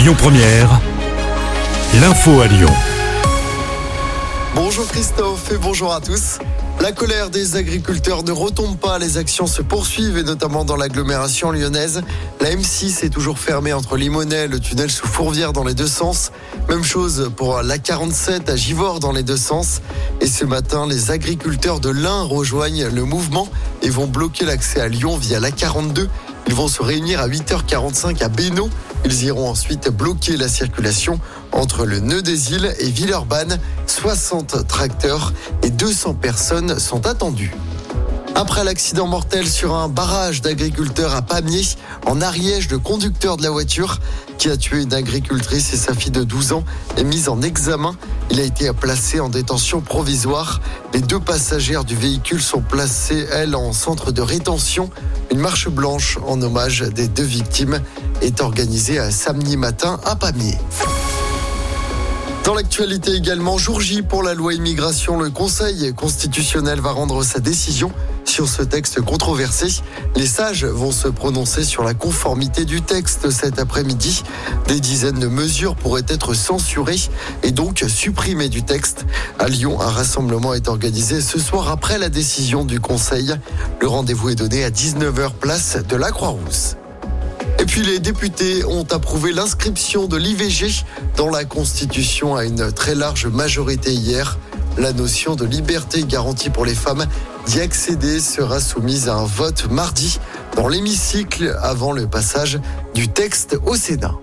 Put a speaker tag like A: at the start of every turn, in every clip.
A: Lyon Première, l'info à Lyon.
B: Bonjour Christophe et bonjour à tous. La colère des agriculteurs ne retombe pas, les actions se poursuivent et notamment dans l'agglomération lyonnaise. La M6 est toujours fermée entre Limonest le tunnel sous Fourvière dans les deux sens. Même chose pour la 47 à Givors dans les deux sens. Et ce matin, les agriculteurs de l'Ain rejoignent le mouvement et vont bloquer l'accès à Lyon via la 42. Ils vont se réunir à 8h45 à Bénaud. Ils iront ensuite bloquer la circulation entre le nœud des îles et Villeurbanne. 60 tracteurs et 200 personnes sont attendues. Après l'accident mortel sur un barrage d'agriculteurs à Pamiers, en Ariège, le conducteur de la voiture qui a tué une agricultrice et sa fille de 12 ans est mis en examen. Il a été placé en détention provisoire. Les deux passagères du véhicule sont placées, elles, en centre de rétention. Une marche blanche en hommage des deux victimes est organisée à samedi matin à Pamiers. Dans l'actualité également, jour J pour la loi immigration, le Conseil constitutionnel va rendre sa décision sur ce texte controversé. Les sages vont se prononcer sur la conformité du texte cet après-midi. Des dizaines de mesures pourraient être censurées et donc supprimées du texte. À Lyon, un rassemblement est organisé ce soir après la décision du Conseil. Le rendez-vous est donné à 19h place de la Croix-Rousse. Et puis les députés ont approuvé l'inscription de l'IVG dans la Constitution à une très large majorité hier. La notion de liberté garantie pour les femmes d'y accéder sera soumise à un vote mardi dans l'hémicycle avant le passage du texte au Sénat.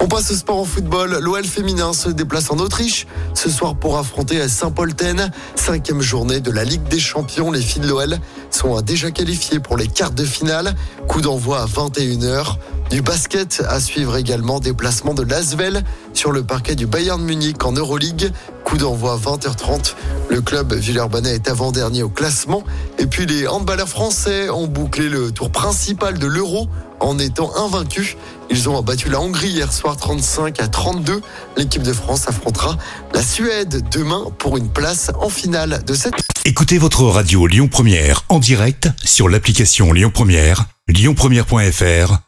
B: On passe au sport en football. L'OL féminin se déplace en Autriche ce soir pour affronter Saint-Polten. Cinquième journée de la Ligue des Champions. Les filles de l'OL sont déjà qualifiées pour les quarts de finale. Coup d'envoi à 21h. Du basket à suivre également déplacement de Lasvel sur le parquet du Bayern Munich en Euroleague. Coup d'envoi à 20h30. Le club Villeurbanne est avant-dernier au classement. Et puis les handballeurs français ont bouclé le tour principal de l'Euro en étant invaincus. Ils ont battu la Hongrie hier soir 35 à 32. L'équipe de France affrontera la Suède demain pour une place en finale de cette.
A: Écoutez votre radio Lyon Première en direct sur l'application Lyon Première, lyonpremière.fr